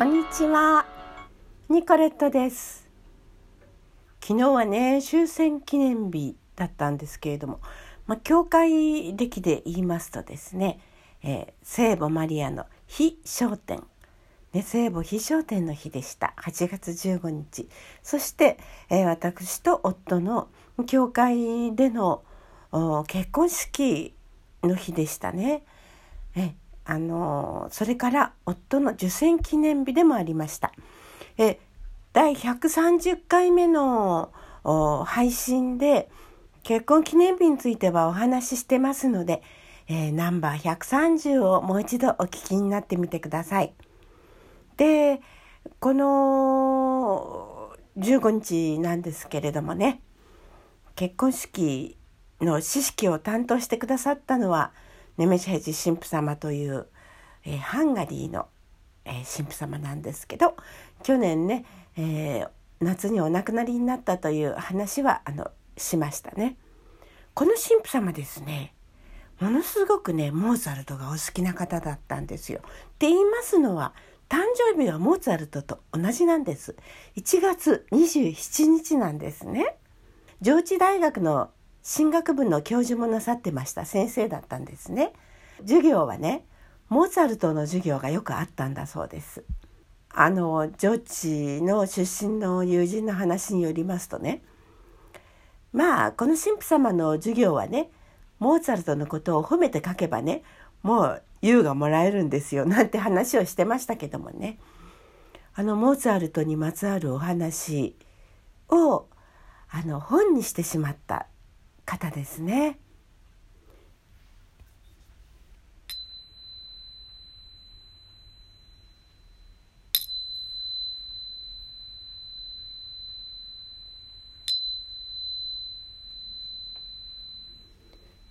こんにちは。ニコレットです。昨日はね終戦記念日だったんですけれどもまあ、教会歴で言いますとですね、えー、聖母マリアの非焦点ね、聖母非焦点の日でした。8月15日。そして、えー、私と夫の教会での結婚式の日でしたね。えあのそれから夫の受選記念日でもありました。え第130回目の配信で結婚記念日についてはお話ししてますので、えー、ナンバー130をもう一度お聞きになってみてください。でこの15日なんですけれどもね結婚式の知識を担当してくださったのはネメシヘジ神父様という、えー、ハンガリーの、えー、神父様なんですけど去年ね、えー、夏にお亡くなりになったという話はあのしましたね。この神父様ですねものすごくねモーツァルトがお好きな方だったんですよ。って言いますのは誕生日はモーツァルトと同じなんです。1月27日なんですね。上智大学の進学部の教授もなさってました先生だったんですね。授業はねモーツァルトの授業がよくあったんだそうです。あの上智の出身の友人の話によりますとねまあこの神父様の授業はねモーツァルトのことを褒めて書けばねもう優がもらえるんですよなんて話をしてましたけどもねあのモーツァルトにまつわるお話をあの本にしてしまった方ですね。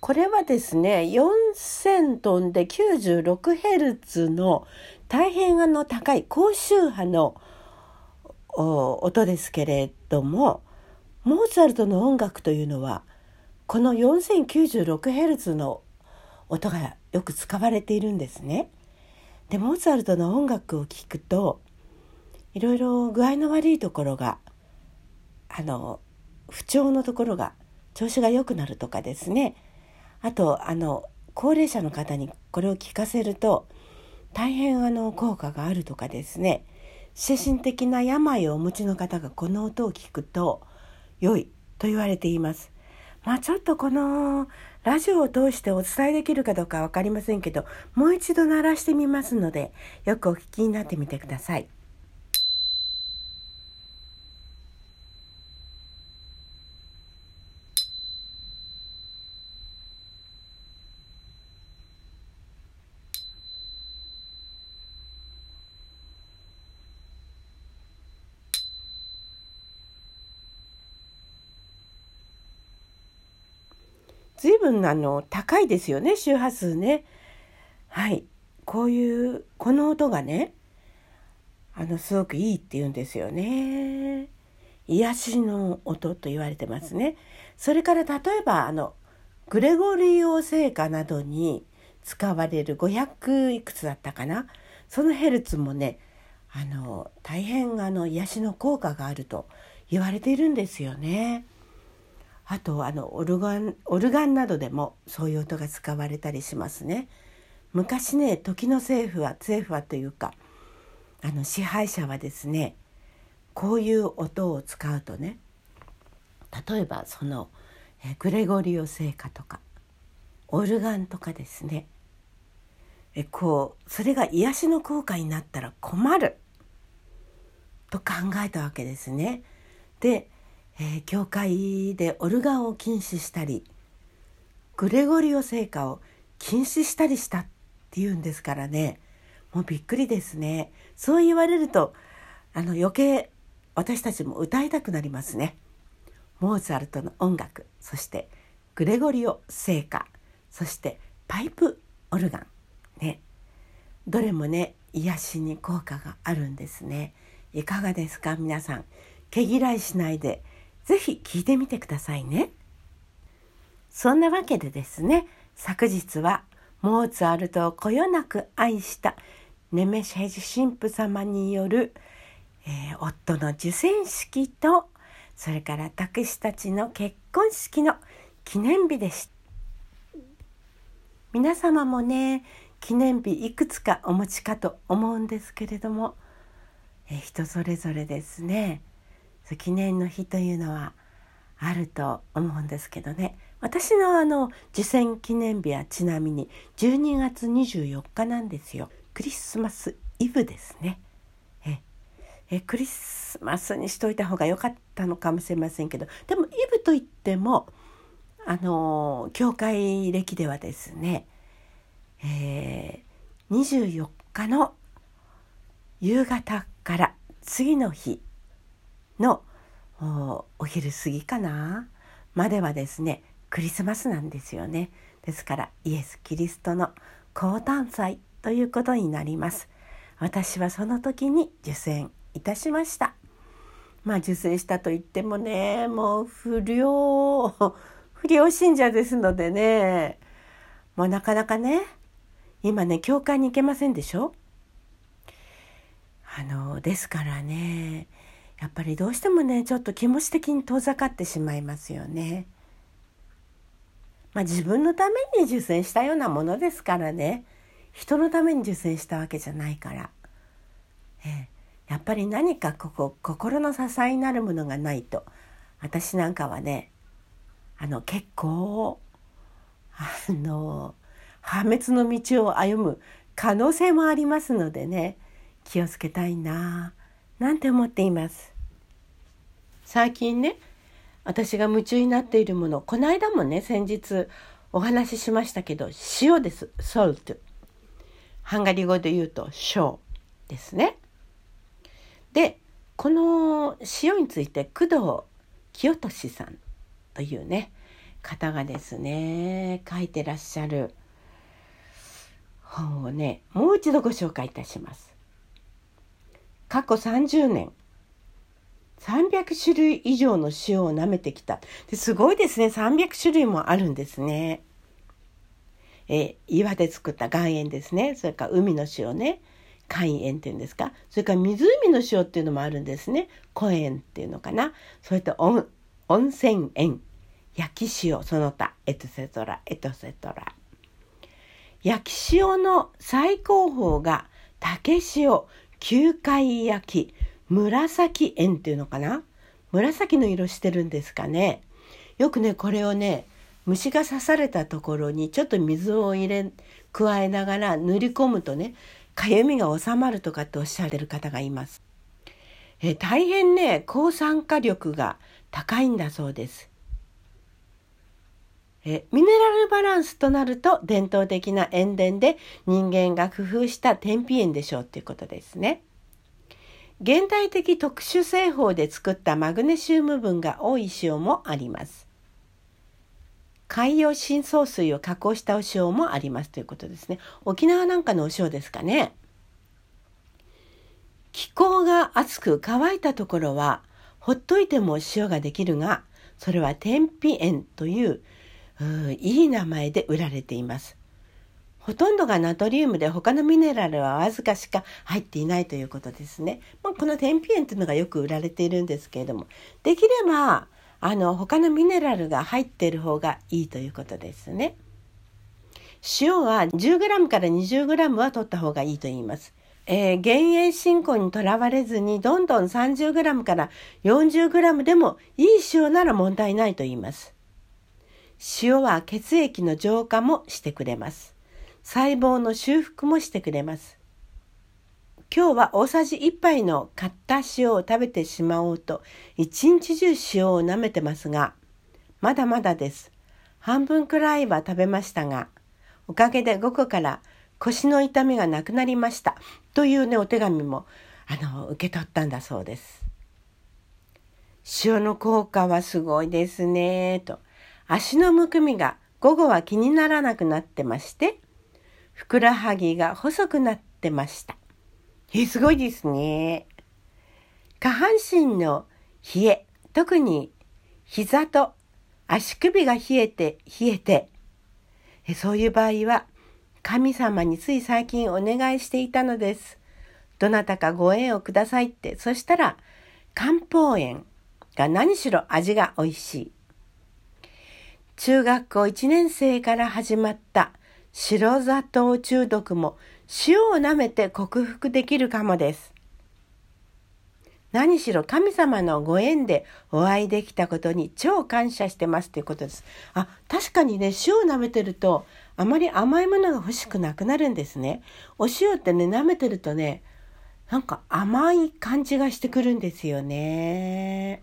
これはですね4000トンで 96Hz の大変あの高い高周波の音ですけれどもモーツァルトの音楽というのはこの 4096Hz の音がよく使われているんですね。でモーツァルトの音楽を聴くといろいろ具合の悪いところがあの不調のところが調子が良くなるとかですねあとあの高齢者の方にこれを聞かせると大変あの効果があるとかですね精神的な病をお持ちの方がこの音を聞くと良いと言われています。まあちょっとこのラジオを通してお伝えできるかどうか分かりませんけどもう一度鳴らしてみますのでよくお聞きになってみてください。随分あの高いですよね周波数ね。はいこういうこの音がねあのすごくいいって言うんですよね。癒しの音と言われてますね。それから例えばあのグレゴリオ聖歌などに使われる500いくつだったかなそのヘルツもねあの大変あの癒しの効果があると言われているんですよね。あとあのオルガンオルガンなどでもそういう音が使われたりしますね。昔ね時の政府は政府はというかあの支配者はですねこういう音を使うとね例えばそのえグレゴリオ聖歌とかオルガンとかですねえこうそれが癒しの効果になったら困ると考えたわけですね。でえー、教会でオルガンを禁止したりグレゴリオ聖歌を禁止したりしたっていうんですからね。もうびっくりですね。そう言われるとあの余計私たちも歌いたくなりますね。モーツァルトの音楽そしてグレゴリオ聖歌そしてパイプオルガンね。どれもね癒しに効果があるんですね。いかがですか？皆さん毛嫌いしないでぜひ聞いてみてくださいね。そんなわけでですね、昨日はモーツァルトをこよなく愛したネメシェジ神父様による、えー、夫の受選式とそれから私たちの結婚式の記念日でした皆様もね記念日いくつかお持ちかと思うんですけれども、えー、人それぞれですね記念の日というのはあると思うんですけどね。私のあの受選記念日はちなみに12月24日なんですよ。クリスマスイブですね。ええ。クリスマスにしといた方が良かったのかもしれませんけどでもイブといってもあの教会歴ではですね、えー、24日の夕方から次の日のお昼過ぎかな？まではですねクリスマスなんですよね。ですからイエス・キリストの降誕祭ということになります。私はその時に受選いたしました。まあ受選したといってもねもう不良不良信者ですのでねもうなかなかね今ね教会に行けませんでしょ？あのですからねやっぱりどうしてもねちょっと気持ち的に遠ざかってしまいますよね。まあ、自分のために受精したようなものですからね。人のために受精したわけじゃないから、えやっぱり何かここ心の支えになるものがないと。私なんかはねあの結構あの破滅の道を歩む可能性もありますのでね気をつけたいななんて思っています。最近ね私が夢中になっているものこの間もね先日お話ししましたけど塩です。ソルトハンガリー語で言うと塩ですね。でこの塩について工藤清俊さんというね方がですね書いてらっしゃる本をねもう一度ご紹介いたします。過去30年300種類以上の塩を舐めてきた。すごいですね。300種類もあるんですね。え岩で作った岩塩ですね。それから海の塩ね。海塩っていうんですか。それから湖の塩っていうのもあるんですね。湖塩っていうのかな。それと温泉塩。焼き塩。その他。エトセトラ。エトセトラ。焼き塩の最高峰が竹塩。球界焼き。紫円っていうのかな？紫の色してるんですかね？よくねこれをね虫が刺されたところにちょっと水を入れ加えながら塗り込むとねかゆみが収まるとかっておっしゃってる方がいます。え大変ね抗酸化力が高いんだそうです。えミネラルバランスとなると伝統的な塩田で人間が工夫した天日塩でしょうっていうことですね。現代的特殊製法で作ったマグネシウム分が多い塩もあります。海洋深層水を加工したお塩もありますということですね。沖縄なんかのお塩ですかね。気候が暑く乾いたところはほっといても塩ができるが、それは天日塩といういい名前で売られています。ほとんどがナトリウムで他のミネラルはわずかしか入っていないということですね。まあ、この天日塩というのがよく売られているんですけれども、できればあの他のミネラルが入っている方がいいということですね。塩は 10g から 20g は取った方がいいと言います。えー、減塩進行にとらわれずにどんどん 30g から 40g でもいい塩なら問題ないと言います。塩は血液の浄化もしてくれます。細胞の修復もしてくれます。今日は大さじ1杯の買った塩を食べてしまおうと一日中塩を舐めてますが、まだまだです。半分くらいは食べましたが、おかげで午後から腰の痛みがなくなりましたというねお手紙もあの受け取ったんだそうです。塩の効果はすごいですねと。足のむくみが午後は気にならなくなってまして、ふくらはぎが細くなってました。え、すごいですね。下半身の冷え、特に膝と足首が冷えて、冷えて、えそういう場合は、神様につい最近お願いしていたのです。どなたかご縁をくださいって。そしたら、漢方園が何しろ味が美味しい。中学校1年生から始まった白砂糖中毒も塩を舐めて克服できるかもです。何しろ神様のご縁でお会いできたことに超感謝してますということです。あ、確かにね、塩を舐めてるとあまり甘いものが欲しくなくなるんですね。お塩ってね、舐めてるとね、なんか甘い感じがしてくるんですよね。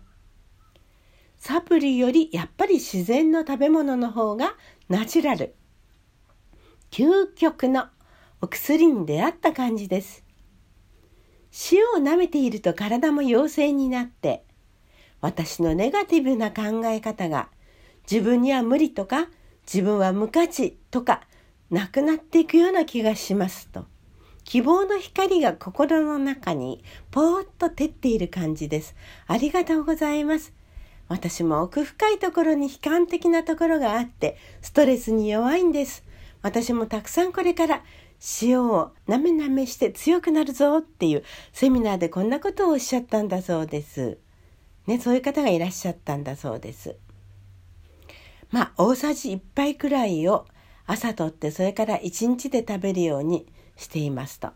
サプリよりやっぱり自然の食べ物の方がナチュラル。究極のお薬に出会った感じです。塩を舐めていると体も陽性になって、私のネガティブな考え方が自分には無理とか自分は無価値とかなくなっていくような気がしますと。希望の光が心の中にぽーっと照っている感じです。ありがとうございます。私も奥深いところに悲観的なところがあって、ストレスに弱いんです。私もたくさんこれから塩をなめなめして強くなるぞっていうセミナーでこんなことをおっしゃったんだそうです。ね、そういう方がいらっしゃったんだそうです。まあ、大さじ1杯くらいを朝とってそれから1日で食べるようにしていますと。